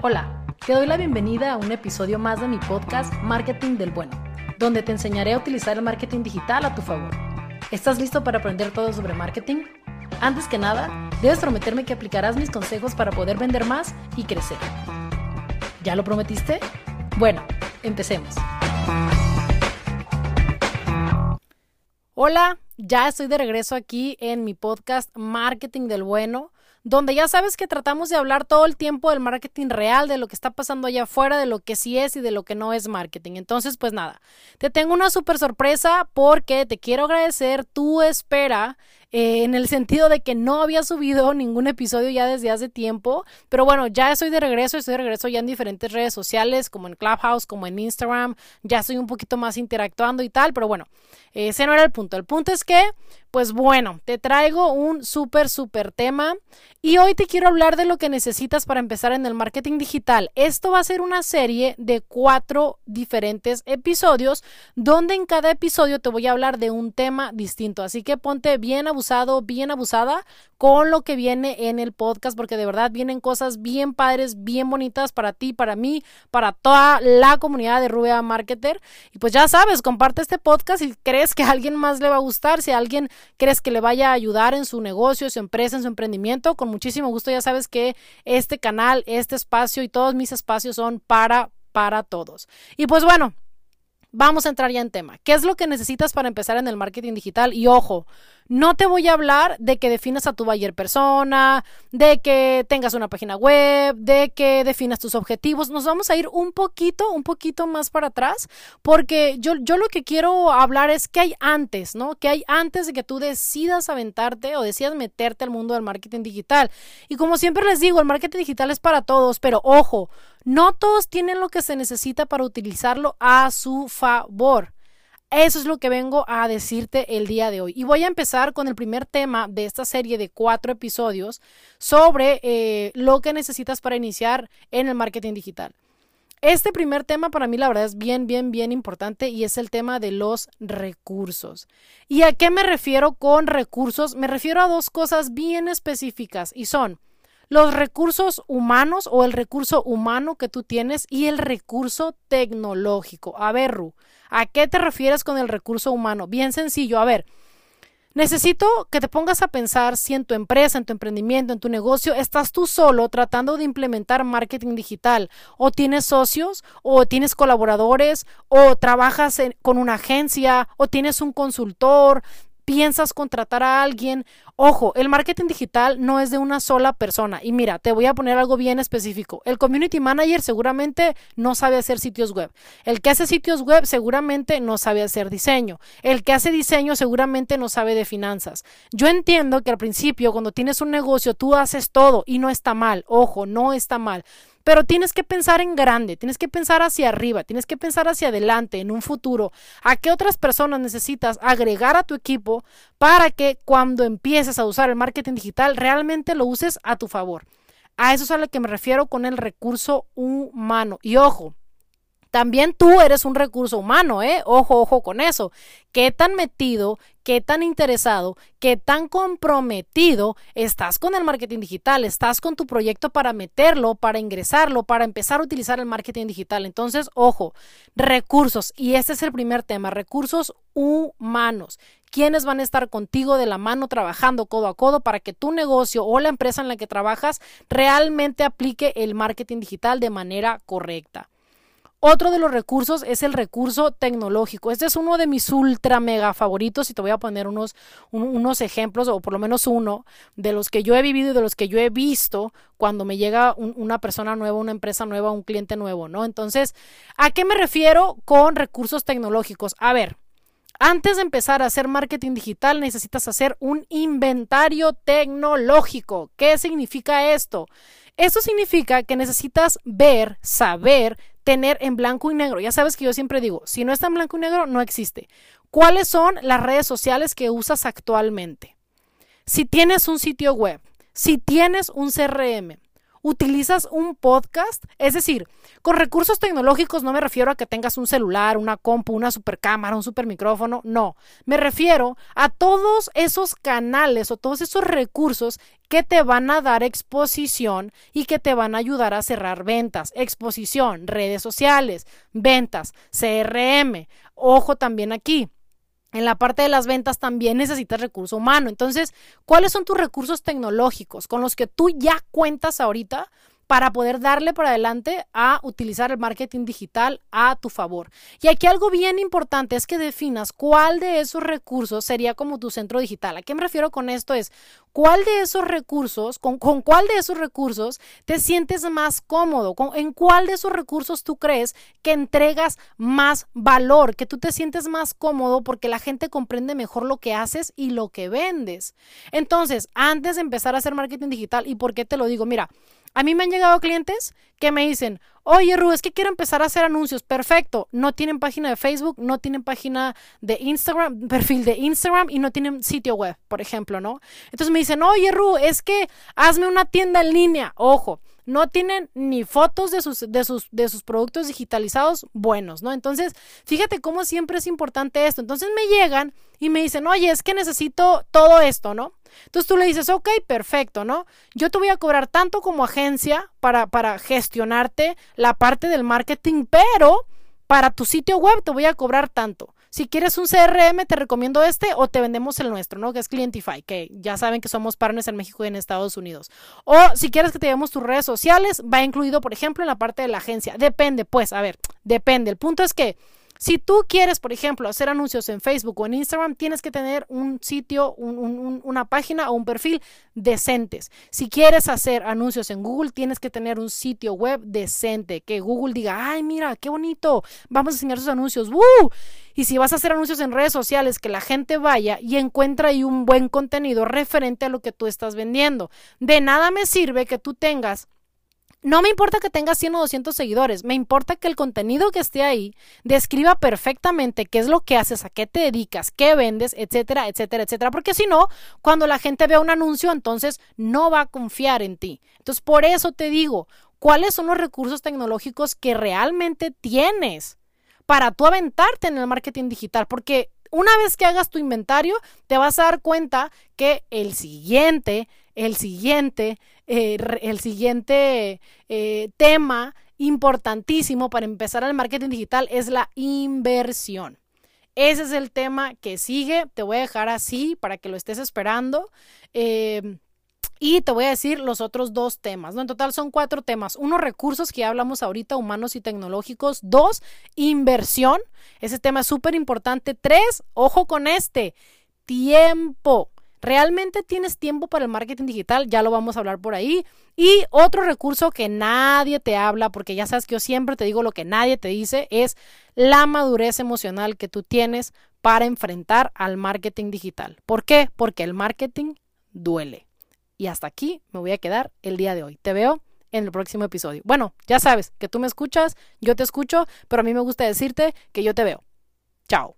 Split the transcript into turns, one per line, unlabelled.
Hola, te doy la bienvenida a un episodio más de mi podcast Marketing del Bueno, donde te enseñaré a utilizar el marketing digital a tu favor. ¿Estás listo para aprender todo sobre marketing? Antes que nada, debes prometerme que aplicarás mis consejos para poder vender más y crecer. ¿Ya lo prometiste? Bueno, empecemos. Hola, ya estoy de regreso aquí en mi podcast Marketing del Bueno donde ya sabes que tratamos de hablar todo el tiempo del marketing real, de lo que está pasando allá afuera, de lo que sí es y de lo que no es marketing. Entonces, pues nada, te tengo una súper sorpresa porque te quiero agradecer tu espera eh, en el sentido de que no había subido ningún episodio ya desde hace tiempo, pero bueno, ya estoy de regreso, estoy de regreso ya en diferentes redes sociales, como en Clubhouse, como en Instagram, ya estoy un poquito más interactuando y tal, pero bueno, ese no era el punto. El punto es que, pues bueno, te traigo un súper, súper tema y hoy te quiero hablar de lo que necesitas para empezar en el marketing digital. Esto va a ser una serie de cuatro diferentes episodios, donde en cada episodio te voy a hablar de un tema distinto, así que ponte bien a abusado, bien abusada con lo que viene en el podcast, porque de verdad vienen cosas bien padres, bien bonitas para ti, para mí, para toda la comunidad de Rubia Marketer. Y pues ya sabes, comparte este podcast si crees que a alguien más le va a gustar, si a alguien crees que le vaya a ayudar en su negocio, su empresa, en su emprendimiento, con muchísimo gusto ya sabes que este canal, este espacio y todos mis espacios son para para todos. Y pues bueno, Vamos a entrar ya en tema. ¿Qué es lo que necesitas para empezar en el marketing digital? Y ojo, no te voy a hablar de que definas a tu buyer persona, de que tengas una página web, de que definas tus objetivos. Nos vamos a ir un poquito, un poquito más para atrás, porque yo, yo lo que quiero hablar es qué hay antes, ¿no? ¿Qué hay antes de que tú decidas aventarte o decidas meterte al mundo del marketing digital? Y como siempre les digo, el marketing digital es para todos, pero ojo, no todos tienen lo que se necesita para utilizarlo a su favor. Eso es lo que vengo a decirte el día de hoy. Y voy a empezar con el primer tema de esta serie de cuatro episodios sobre eh, lo que necesitas para iniciar en el marketing digital. Este primer tema para mí la verdad es bien, bien, bien importante y es el tema de los recursos. ¿Y a qué me refiero con recursos? Me refiero a dos cosas bien específicas y son los recursos humanos o el recurso humano que tú tienes y el recurso tecnológico. A ver, Ru, ¿a qué te refieres con el recurso humano? Bien sencillo, a ver. Necesito que te pongas a pensar si en tu empresa, en tu emprendimiento, en tu negocio, estás tú solo tratando de implementar marketing digital o tienes socios o tienes colaboradores o trabajas con una agencia o tienes un consultor, piensas contratar a alguien. Ojo, el marketing digital no es de una sola persona. Y mira, te voy a poner algo bien específico. El community manager seguramente no sabe hacer sitios web. El que hace sitios web seguramente no sabe hacer diseño. El que hace diseño seguramente no sabe de finanzas. Yo entiendo que al principio, cuando tienes un negocio, tú haces todo y no está mal. Ojo, no está mal. Pero tienes que pensar en grande, tienes que pensar hacia arriba, tienes que pensar hacia adelante, en un futuro. ¿A qué otras personas necesitas agregar a tu equipo para que cuando empieces a usar el marketing digital realmente lo uses a tu favor? A eso es a lo que me refiero con el recurso humano. Y ojo, también tú eres un recurso humano, ¿eh? Ojo, ojo con eso. ¿Qué tan metido, qué tan interesado, qué tan comprometido estás con el marketing digital? ¿Estás con tu proyecto para meterlo, para ingresarlo, para empezar a utilizar el marketing digital? Entonces, ojo, recursos. Y este es el primer tema, recursos humanos. ¿Quiénes van a estar contigo de la mano trabajando codo a codo para que tu negocio o la empresa en la que trabajas realmente aplique el marketing digital de manera correcta? Otro de los recursos es el recurso tecnológico. Este es uno de mis ultra mega favoritos y te voy a poner unos, unos ejemplos o por lo menos uno de los que yo he vivido y de los que yo he visto cuando me llega una persona nueva, una empresa nueva, un cliente nuevo, ¿no? Entonces, ¿a qué me refiero con recursos tecnológicos? A ver, antes de empezar a hacer marketing digital necesitas hacer un inventario tecnológico. ¿Qué significa esto? Esto significa que necesitas ver, saber, tener en blanco y negro. Ya sabes que yo siempre digo, si no está en blanco y negro, no existe. ¿Cuáles son las redes sociales que usas actualmente? Si tienes un sitio web, si tienes un CRM utilizas un podcast, es decir, con recursos tecnológicos no me refiero a que tengas un celular, una compu, una supercámara, un super micrófono, no, me refiero a todos esos canales o todos esos recursos que te van a dar exposición y que te van a ayudar a cerrar ventas, exposición, redes sociales, ventas, CRM. Ojo también aquí, en la parte de las ventas también necesitas recurso humano. Entonces, ¿cuáles son tus recursos tecnológicos con los que tú ya cuentas ahorita para poder darle para adelante a utilizar el marketing digital a tu favor. Y aquí algo bien importante es que definas cuál de esos recursos sería como tu centro digital. ¿A qué me refiero con esto? Es cuál de esos recursos, con, cuál de esos recursos te sientes más cómodo, en cuál de esos recursos tú crees que entregas más valor, que tú te sientes más cómodo porque la gente comprende mejor lo que haces y lo que vendes. Entonces, antes de empezar a hacer marketing digital, ¿y por qué te lo digo? Mira, a mí me han llegado clientes que me dicen, oye Ru, es que quiero empezar a hacer anuncios. Perfecto. No tienen página de Facebook, no tienen página de Instagram, perfil de Instagram y no tienen sitio web, por ejemplo, ¿no? Entonces me dicen, oye Ru, es que hazme una tienda en línea. Ojo, no tienen ni fotos de sus, de sus, de sus productos digitalizados buenos, ¿no? Entonces, fíjate cómo siempre es importante esto. Entonces me llegan y me dicen, oye, es que necesito todo esto, ¿no? Entonces tú le dices, ok, perfecto, ¿no? Yo te voy a cobrar tanto como agencia para, para gestionarte la parte del marketing, pero para tu sitio web te voy a cobrar tanto. Si quieres un CRM, te recomiendo este o te vendemos el nuestro, ¿no? Que es Clientify, que ya saben que somos partners en México y en Estados Unidos. O si quieres que te demos tus redes sociales, va incluido, por ejemplo, en la parte de la agencia. Depende, pues, a ver, depende. El punto es que si tú quieres, por ejemplo, hacer anuncios en Facebook o en Instagram, tienes que tener un sitio, una página o un perfil decentes. Si quieres hacer anuncios en Google, tienes que tener un sitio web decente, que Google diga, ay, mira, qué bonito, vamos a enseñar sus anuncios. ¡Woo! Y si vas a hacer anuncios en redes sociales, que la gente vaya y encuentre ahí un buen contenido referente a lo que tú estás vendiendo. De nada me sirve que tú tengas no me importa que tengas 100 o 200 seguidores, me importa que el contenido que esté ahí describa perfectamente qué es lo que haces, a qué te dedicas, qué vendes, etcétera, etcétera, etcétera. Porque si no, cuando la gente vea un anuncio, entonces no va a confiar en ti. Entonces, por eso te digo, ¿cuáles son los recursos tecnológicos que realmente tienes para tú aventarte en el marketing digital? Porque una vez que hagas tu inventario, te vas a dar cuenta que el siguiente, el siguiente, eh, el siguiente eh, tema importantísimo para empezar el marketing digital es la inversión. Ese es el tema que sigue. Te voy a dejar así para que lo estés esperando. Eh, y te voy a decir los otros dos temas, ¿no? En total son cuatro temas. Uno, recursos que ya hablamos ahorita, humanos y tecnológicos. Dos, inversión. Ese tema es súper importante. Tres, ojo con este, tiempo. ¿Realmente tienes tiempo para el marketing digital? Ya lo vamos a hablar por ahí. Y otro recurso que nadie te habla, porque ya sabes que yo siempre te digo lo que nadie te dice, es la madurez emocional que tú tienes para enfrentar al marketing digital. ¿Por qué? Porque el marketing duele. Y hasta aquí me voy a quedar el día de hoy. Te veo en el próximo episodio. Bueno, ya sabes que tú me escuchas, yo te escucho, pero a mí me gusta decirte que yo te veo. Chao.